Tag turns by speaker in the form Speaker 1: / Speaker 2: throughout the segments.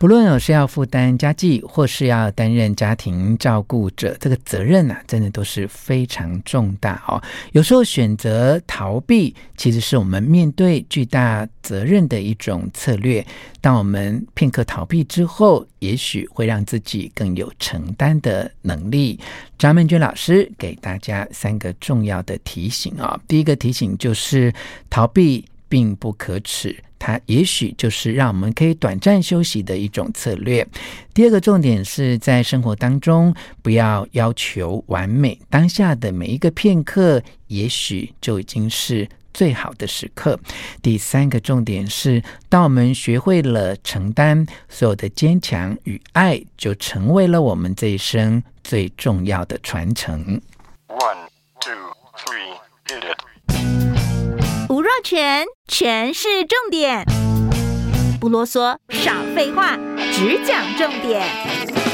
Speaker 1: 不论是要负担家计，或是要担任家庭照顾者，这个责任呢、啊，真的都是非常重大哦。有时候选择逃避，其实是我们面对巨大责任的一种策略。当我们片刻逃避之后，也许会让自己更有承担的能力。张曼娟老师给大家三个重要的提醒啊、哦。第一个提醒就是，逃避并不可耻。它也许就是让我们可以短暂休息的一种策略。第二个重点是在生活当中不要要求完美，当下的每一个片刻，也许就已经是最好的时刻。第三个重点是，当我们学会了承担，所有的坚强与爱就成为了我们这一生最重要的传承。One,
Speaker 2: 全全是，重点，不啰嗦，少废话，只讲重点。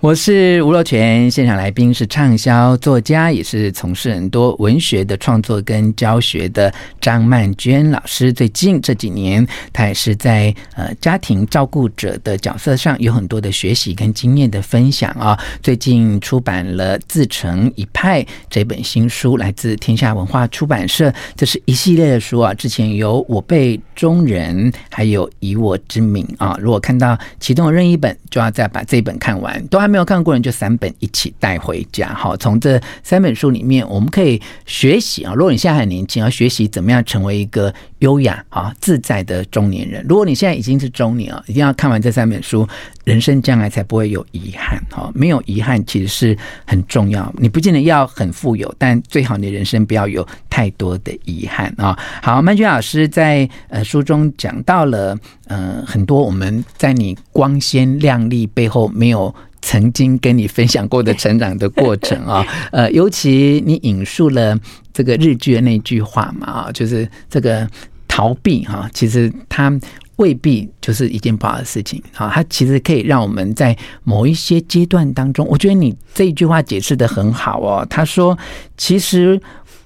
Speaker 1: 我是吴若全，现场来宾是畅销作家，也是从事很多文学的创作跟教学的张曼娟老师。最近这几年，她也是在呃家庭照顾者的角色上有很多的学习跟经验的分享啊。最近出版了《自成一派》这本新书，来自天下文化出版社。这是一系列的书啊，之前有《我辈中人》，还有《以我之名》啊。如果看到其中的任意一本，就要再把这本看完，都还。没有看过人就三本一起带回家，好，从这三本书里面，我们可以学习啊。如果你现在很年轻，要学习怎么样成为一个优雅啊自在的中年人。如果你现在已经是中年啊，一定要看完这三本书，人生将来才不会有遗憾。哈，没有遗憾其实是很重要。你不见得要很富有，但最好你的人生不要有太多的遗憾啊。好，曼娟老师在呃书中讲到了呃很多我们在你光鲜亮丽背后没有。曾经跟你分享过的成长的过程啊，呃，尤其你引述了这个日剧的那句话嘛，啊，就是这个逃避哈，其实它未必就是一件不好的事情啊，它其实可以让我们在某一些阶段当中，我觉得你这一句话解释的很好哦。他说，其实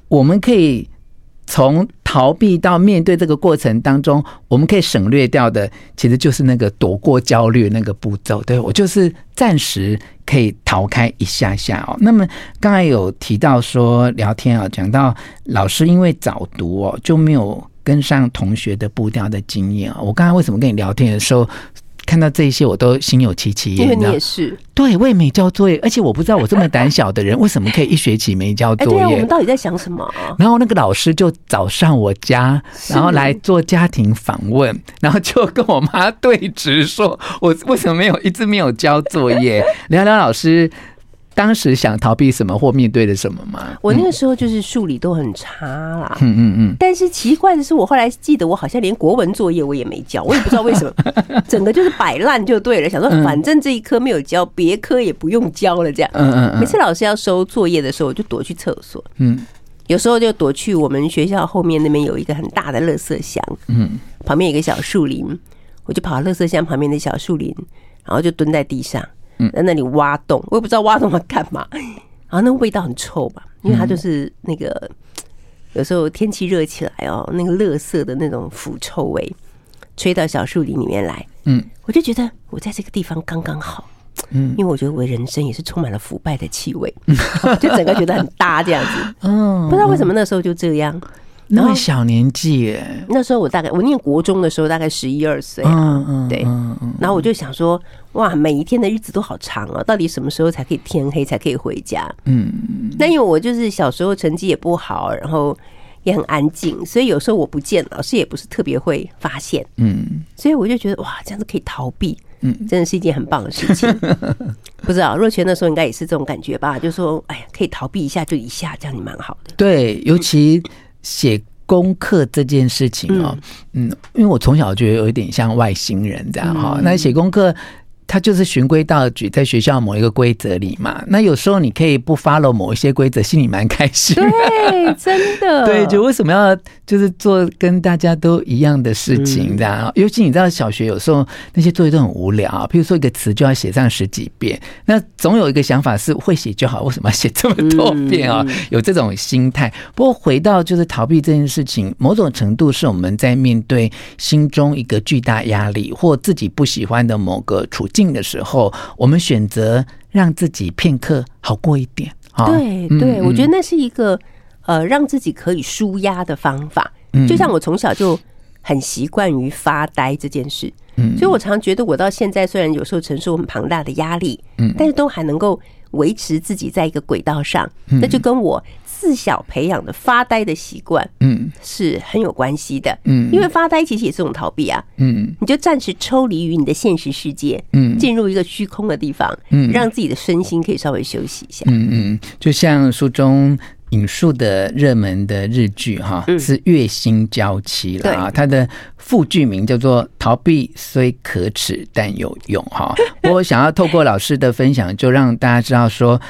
Speaker 1: 我们可以。从逃避到面对这个过程当中，我们可以省略掉的，其实就是那个躲过焦虑那个步骤。对，我就是暂时可以逃开一下下哦。那么刚才有提到说聊天啊，讲到老师因为早读哦，就没有跟上同学的步调的经验啊。我刚才为什么跟你聊天的时候，看到这些，我都心有戚戚焉。因为
Speaker 3: 你也是，
Speaker 1: 对，我也没交作业，而且我不知道我这么胆小的人，为什么可以一学期没交作业？
Speaker 3: 对啊，我们到底在想什么？
Speaker 1: 然后那个老师就找上我家，然后来做家庭访问，然后就跟我妈对峙，说我为什么没有一直没有交作业？聊聊老师。当时想逃避什么或面对的什么吗？
Speaker 3: 我那个时候就是数理都很差啦。
Speaker 1: 嗯嗯嗯。但
Speaker 3: 是奇怪的是，我后来记得我好像连国文作业我也没交，我也不知道为什么，整个就是摆烂就对了。想说反正这一科没有交，别科也不用交了，这样。嗯嗯。每次老师要收作业的时候，我就躲去厕所。嗯。有时候就躲去我们学校后面那边有一个很大的垃圾箱。嗯。旁边有一个小树林，我就跑到垃圾箱旁边的小树林，然后就蹲在地上。在那里挖洞，我也不知道挖洞要干嘛。然后那个味道很臭吧，因为它就是那个有时候天气热起来哦，那个垃圾的那种腐臭味吹到小树林里面来。嗯，我就觉得我在这个地方刚刚好。嗯，因为我觉得我的人生也是充满了腐败的气味，就整个觉得很搭这样子。嗯，不知道为什么那时候就这样。
Speaker 1: 那么小年纪耶，
Speaker 3: 那时候我大概我念国中的时候大概十一二岁，嗯嗯，对，然后我就想说，哇，每一天的日子都好长啊，到底什么时候才可以天黑才可以回家？嗯，那因为我就是小时候成绩也不好，然后也很安静，所以有时候我不见，老师也不是特别会发现，嗯，所以我就觉得哇，这样子可以逃避，嗯，真的是一件很棒的事情。不知道若泉那时候应该也是这种感觉吧？就说，哎呀，可以逃避一下就一下，这样也蛮好的。
Speaker 1: 对，尤其。写功课这件事情哦，嗯，因为我从小觉得有一点像外星人这样哈。那写功课它就是循规蹈矩，在学校某一个规则里嘛。那有时候你可以不 follow 某一些规则，心里蛮开心。
Speaker 3: 对，真的。
Speaker 1: 对，就为什么要就是做跟大家都一样的事情这样？嗯、尤其你知道，小学有时候那些作业都很无聊，譬如说一个词就要写上十几遍，那总有一个想法是会写就好，为什么要写这么多遍啊？嗯、有这种心态。不过回到就是逃避这件事情，某种程度是我们在面对心中一个巨大压力或自己不喜欢的某个处境。的时候，我们选择让自己片刻好过一点。
Speaker 3: 啊对对，我觉得那是一个呃，让自己可以舒压的方法。就像我从小就很习惯于发呆这件事，嗯所以我常觉得我到现在虽然有时候承受很庞大的压力，但是都还能够维持自己在一个轨道上。那就跟我。自小培养的发呆的习惯，嗯，是很有关系的，嗯，因为发呆其实也是一种逃避啊，嗯，你就暂时抽离于你的现实世界，嗯，进入一个虚空的地方，嗯，让自己的身心可以稍微休息一下，
Speaker 1: 嗯嗯，就像书中引述的热门的日剧哈，是《月薪娇妻》了啊，它的副剧名叫做“逃避虽可耻但有用”哈，我想要透过老师的分享，就让大家知道说。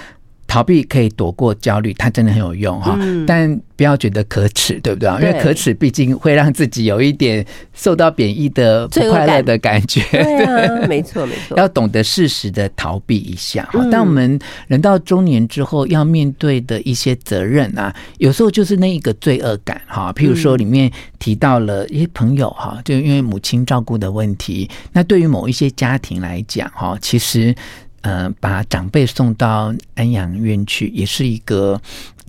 Speaker 1: 逃避可以躲过焦虑，它真的很有用哈，嗯、但不要觉得可耻，对不对？对，因为可耻毕竟会让自己有一点受到贬义的不快乐的感觉。
Speaker 3: 对啊，没错没错。
Speaker 1: 要懂得适时的逃避一下哈。当我们人到中年之后，要面对的一些责任啊，有时候就是那一个罪恶感哈。譬如说，里面提到了一些朋友哈，就因为母亲照顾的问题，那对于某一些家庭来讲哈，其实。呃，把长辈送到安养院去，也是一个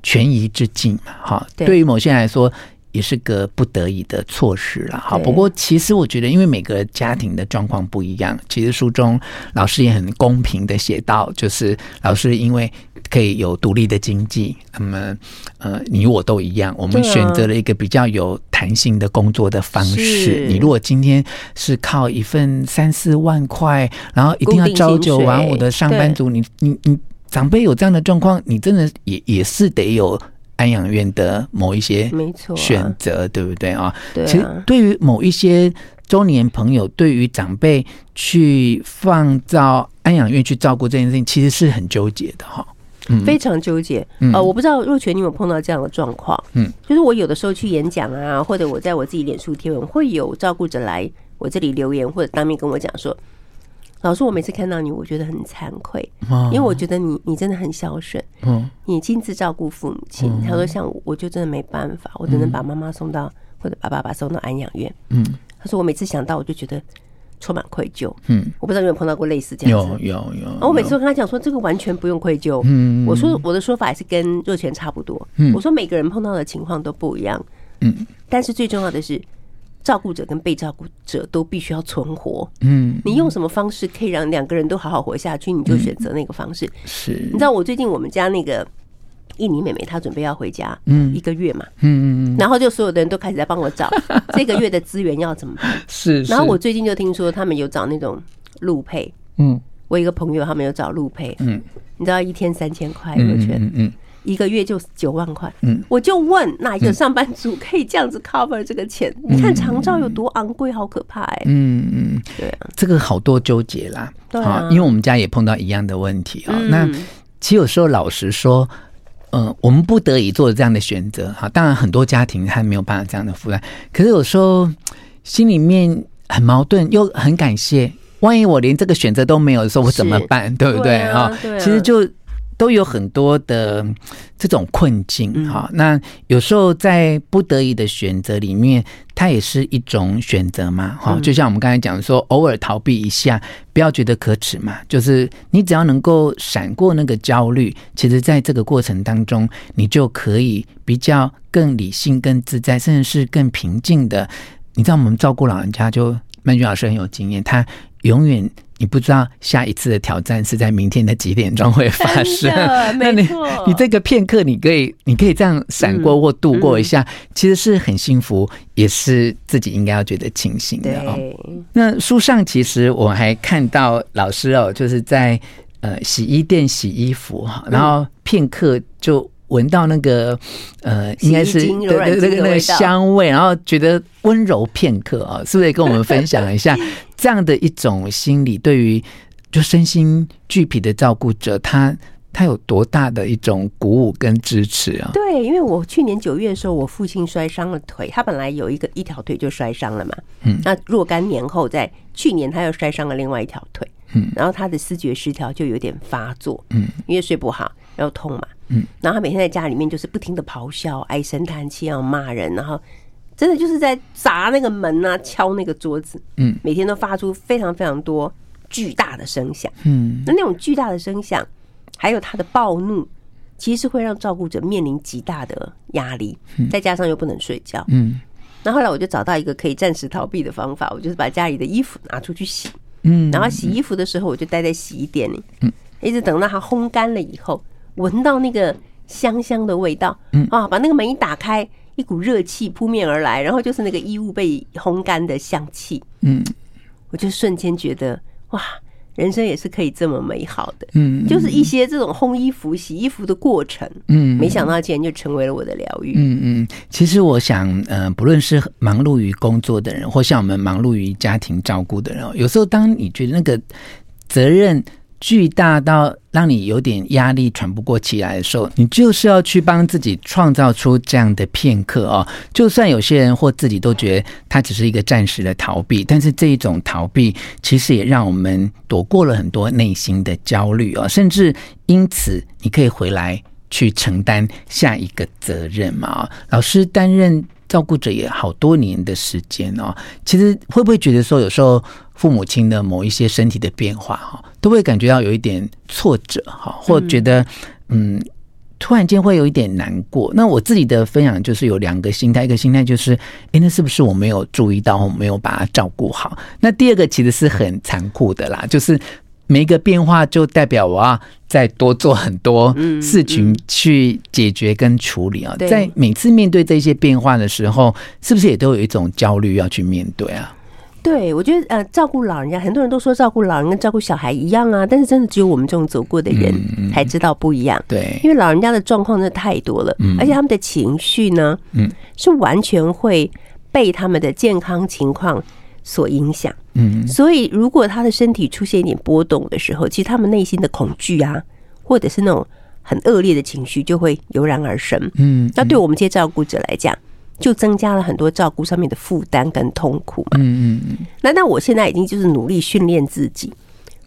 Speaker 1: 权宜之计嘛，哈。对于某些人来说，也是个不得已的措施了，哈。不过，其实我觉得，因为每个家庭的状况不一样，其实书中老师也很公平的写到，就是老师因为。可以有独立的经济，那么呃，你我都一样，我们选择了一个比较有弹性的工作的方式。你如果今天是靠一份三四万块，然后一定要朝九晚五的上班族，你你你长辈有这样的状况，你真的也也是得有安养院的某一些选择，对不对啊？其实对于某一些中年朋友，对于长辈去放到安养院去照顾这件事情，其实是很纠结的哈。
Speaker 3: 非常纠结，呃，我不知道若泉你有碰到这样的状况，嗯，就是我有的时候去演讲啊，或者我在我自己脸书贴文，会有照顾者来我这里留言，或者当面跟我讲说，老师，我每次看到你，我觉得很惭愧，因为我觉得你你真的很孝顺，嗯，你亲自照顾父母亲，他说像我，我就真的没办法，我只能把妈妈送到或者把爸爸送到安养院，嗯，他说我每次想到我就觉得。充满愧疚，嗯，我不知道有没有碰到过类似这样子，
Speaker 1: 有有有。
Speaker 3: 然后我每次都跟他讲说，这个完全不用愧疚，嗯，我说我的说法也是跟若权差不多，嗯，我说每个人碰到的情况都不一样，嗯，但是最重要的是，照顾者跟被照顾者都必须要存活，嗯，你用什么方式可以让两个人都好好活下去，你就选择那个方式。是，你知道我最近我们家那个。印尼妹妹她准备要回家，嗯，一个月嘛，嗯嗯，然后就所有的人都开始在帮我找 这个月的资源要怎么办？是，然后我最近就听说他们有找那种路配，嗯，我一个朋友他们有找路配，嗯，你知道一天三千块，我觉得，嗯，一个月就九万块，嗯，我就问哪一个上班族可以这样子 cover 这个钱？你看长照有多昂贵，好可怕哎，嗯嗯，对啊，
Speaker 1: 这个好多纠结啦，对啊，因为我们家也碰到一样的问题啊。那其实有时候老实说。嗯、呃，我们不得已做这样的选择哈。当然，很多家庭还没有办法这样的负担。可是有时候心里面很矛盾，又很感谢。万一我连这个选择都没有的时候，我怎么办？对不对啊？其实就。都有很多的这种困境哈，那有时候在不得已的选择里面，它也是一种选择嘛哈。就像我们刚才讲说，偶尔逃避一下，不要觉得可耻嘛。就是你只要能够闪过那个焦虑，其实在这个过程当中，你就可以比较更理性、更自在，甚至是更平静的。你知道，我们照顾老人家，就曼君老师很有经验，他永远。你不知道下一次的挑战是在明天的几点钟会发生？那你你这个片刻，你可以你可以这样闪过或度过一下，其实是很幸福，也是自己应该要觉得庆幸的哦。那书上其实我还看到老师哦，就是在呃洗衣店洗衣服哈，然后片刻就。闻到那个呃，应该是对对那个那个香味，然后觉得温柔片刻啊，是不是也跟我们分享一下 这样的一种心理？对于就身心俱疲的照顾者，他他有多大的一种鼓舞跟支持啊？
Speaker 3: 对，因为我去年九月的时候，我父亲摔伤了腿，他本来有一个一条腿就摔伤了嘛，嗯，那若干年后，在去年他又摔伤了另外一条腿，嗯，然后他的视觉失调就有点发作，嗯，因为睡不好，然后痛嘛，嗯，然后他每天在家里面就是不停的咆哮、唉声叹气，要骂人，然后。真的就是在砸那个门啊，敲那个桌子，嗯，每天都发出非常非常多巨大的声响，嗯，那那种巨大的声响，还有他的暴怒，其实是会让照顾者面临极大的压力，再加上又不能睡觉，嗯，那后来我就找到一个可以暂时逃避的方法，我就是把家里的衣服拿出去洗，嗯，然后洗衣服的时候，我就待在洗衣店里，嗯，一直等到它烘干了以后，闻到那个香香的味道，嗯啊，把那个门一打开。一股热气扑面而来，然后就是那个衣物被烘干的香气。嗯，我就瞬间觉得哇，人生也是可以这么美好的。嗯，就是一些这种烘衣服、洗衣服的过程。嗯，没想到竟然就成为了我的疗愈。
Speaker 1: 嗯嗯，其实我想，嗯、呃，不论是忙碌于工作的人，或像我们忙碌于家庭照顾的人，有时候当你觉得那个责任。巨大到让你有点压力喘不过气来的时候，你就是要去帮自己创造出这样的片刻哦。就算有些人或自己都觉得它只是一个暂时的逃避，但是这一种逃避其实也让我们躲过了很多内心的焦虑哦，甚至因此你可以回来去承担下一个责任嘛。老师担任照顾者也好多年的时间哦，其实会不会觉得说有时候父母亲的某一些身体的变化哈？都会感觉到有一点挫折哈，或觉得嗯，突然间会有一点难过。那我自己的分享就是有两个心态，一个心态就是，哎，那是不是我没有注意到，我没有把它照顾好？那第二个其实是很残酷的啦，就是每一个变化就代表我要再多做很多事情去解决跟处理啊。在每次面对这些变化的时候，是不是也都有一种焦虑要去面对啊？
Speaker 3: 对，我觉得呃，照顾老人家，很多人都说照顾老人跟照顾小孩一样啊，但是真的只有我们这种走过的人才知道不一样。对，因为老人家的状况真的太多了，而且他们的情绪呢，嗯，是完全会被他们的健康情况所影响。嗯，所以如果他的身体出现一点波动的时候，其实他们内心的恐惧啊，或者是那种很恶劣的情绪就会油然而生。嗯，那对我们这些照顾者来讲。就增加了很多照顾上面的负担跟痛苦嘛。嗯嗯嗯。那那我现在已经就是努力训练自己，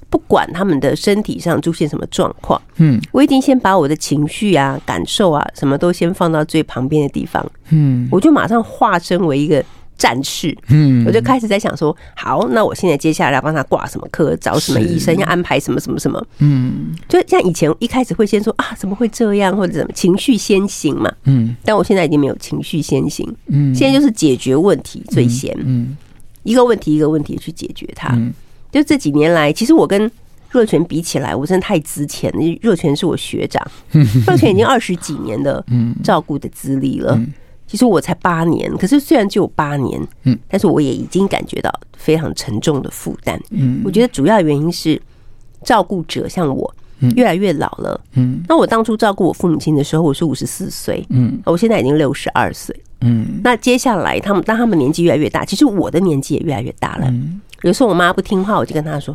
Speaker 3: 不管他们的身体上出现什么状况，嗯，我已经先把我的情绪啊、感受啊，什么都先放到最旁边的地方。嗯，我就马上化身为一个。战士，嗯，我就开始在想说，好，那我现在接下来要帮他挂什么科，找什么医生，要安排什么什么什么，嗯，就像以前一开始会先说啊，怎么会这样，或者怎么情绪先行嘛，嗯，但我现在已经没有情绪先行，嗯，现在就是解决问题最先，嗯，一个问题一个问题去解决它。就这几年来，其实我跟若泉比起来，我真的太值钱了。若泉是我学长，若泉已经二十几年的照顾的资历了。其实我才八年，可是虽然只有八年，嗯，但是我也已经感觉到非常沉重的负担。嗯，我觉得主要原因是照顾者像我，越来越老了。嗯，那我当初照顾我父母亲的时候，我是五十四岁，嗯，我现在已经六十二岁，嗯，那接下来他们当他们年纪越来越大，其实我的年纪也越来越大了。有时候我妈不听话，我就跟她说。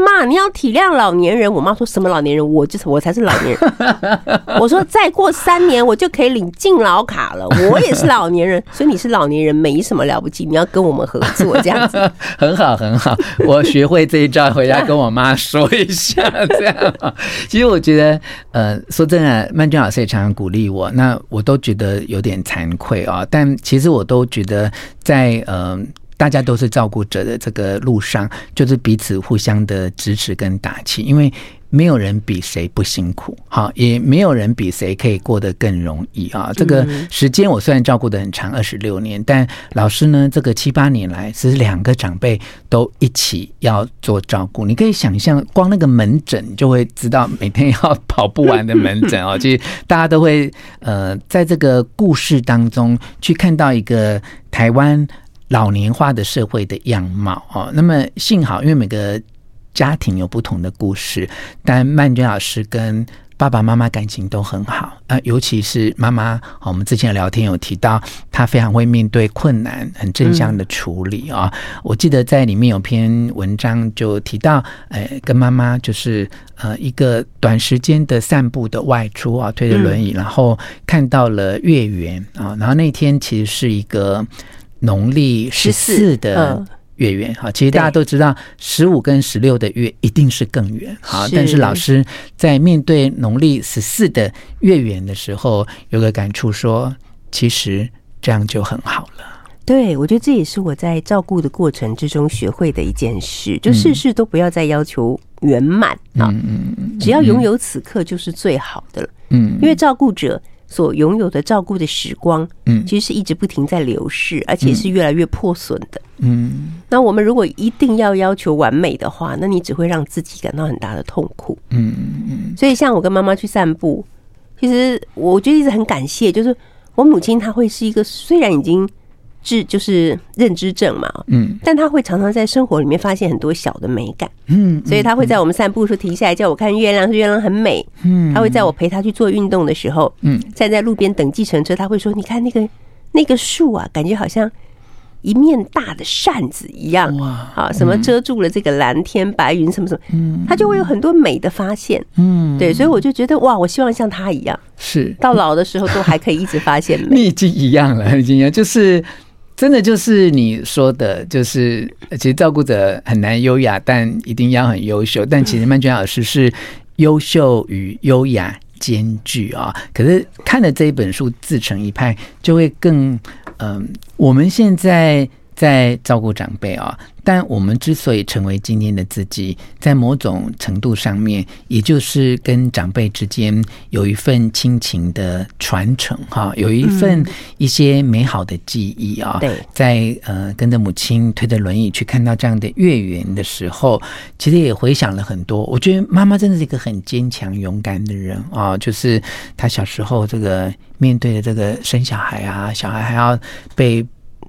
Speaker 3: 妈，你要体谅老年人。我妈说什么老年人？我就是我才是老年人。我说再过三年我就可以领敬老卡了。我也是老年人，所以你是老年人没什么了不起。你要跟我们合作这样子，
Speaker 1: 很好很好。我学会这一招，回家跟我妈说一下这样。其实我觉得，呃，说真的，曼娟老师也常常鼓励我，那我都觉得有点惭愧啊。但其实我都觉得在呃。大家都是照顾者的这个路上，就是彼此互相的支持跟打气，因为没有人比谁不辛苦，好，也没有人比谁可以过得更容易啊。这个时间我虽然照顾得很长，二十六年，但老师呢，这个七八年来其实两个长辈都一起要做照顾。你可以想象，光那个门诊就会知道每天要跑不完的门诊哦。其实大家都会呃，在这个故事当中去看到一个台湾。老年化的社会的样貌哦，那么幸好，因为每个家庭有不同的故事，但曼娟老师跟爸爸妈妈感情都很好啊、呃，尤其是妈妈，我们之前聊天有提到，她非常会面对困难，很正向的处理啊、嗯。我记得在里面有篇文章就提到，呃，跟妈妈就是呃一个短时间的散步的外出啊，推着轮椅、嗯，然后看到了月圆啊，然后那天其实是一个农历十四的。月圆哈，其实大家都知道，十五跟十六的月一定是更圆好，但是老师在面对农历十四的月圆的时候，有个感触说，其实这样就很好了。
Speaker 3: 对，我觉得这也是我在照顾的过程之中学会的一件事，就事事都不要再要求圆满啊，嗯，只要拥有此刻就是最好的了。嗯，因为照顾者。所拥有的照顾的时光，嗯，其实是一直不停在流逝，而且是越来越破损的，嗯。那我们如果一定要要求完美的话，那你只会让自己感到很大的痛苦，嗯嗯。所以，像我跟妈妈去散步，其实我觉得一直很感谢，就是我母亲她会是一个虽然已经。智就是认知症嘛，嗯，但他会常常在生活里面发现很多小的美感，嗯，所以他会在我们散步的时候停下来叫我看月亮，说月亮很美，嗯，他会在我陪他去做运动的时候，嗯，站在路边等计程车，他会说：“你看那个那个树啊，感觉好像一面大的扇子一样，哇，好，什么遮住了这个蓝天白云，什么什么，嗯，他就会有很多美的发现，嗯，对，所以我就觉得哇，我希望像他一样，是到老的时候都还可以一直发现美，
Speaker 1: 你已经一样了，已经就是。真的就是你说的，就是其实照顾者很难优雅，但一定要很优秀。但其实曼娟老师是优秀与优雅兼具啊。可是看了这一本书《自成一派》，就会更嗯、我们现在。在照顾长辈啊，但我们之所以成为今天的自己，在某种程度上面，也就是跟长辈之间有一份亲情的传承哈，有一份一些美好的记忆啊。对，在呃跟着母亲推着轮椅去看到这样的月圆的时候，其实也回想了很多。我觉得妈妈真的是一个很坚强勇敢的人啊，就是她小时候这个面对的这个生小孩啊，小孩还要被。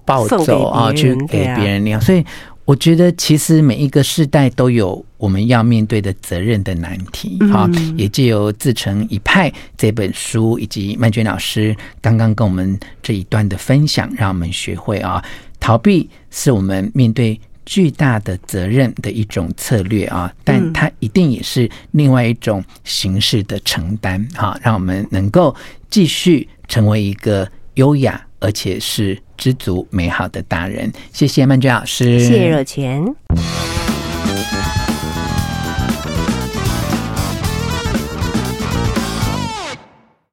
Speaker 1: 抱走啊，去给别人那样，所以我觉得其实每一个世代都有我们要面对的责任的难题。好，也借由《自成一派》这本书，以及曼娟老师刚刚跟我们这一段的分享，让我们学会啊，逃避是我们面对巨大的责任的一种策略啊，但它一定也是另外一种形式的承担。哈，让我们能够继续成为一个优雅。而且是知足美好的大人，谢谢曼娟老师，
Speaker 3: 谢谢若权。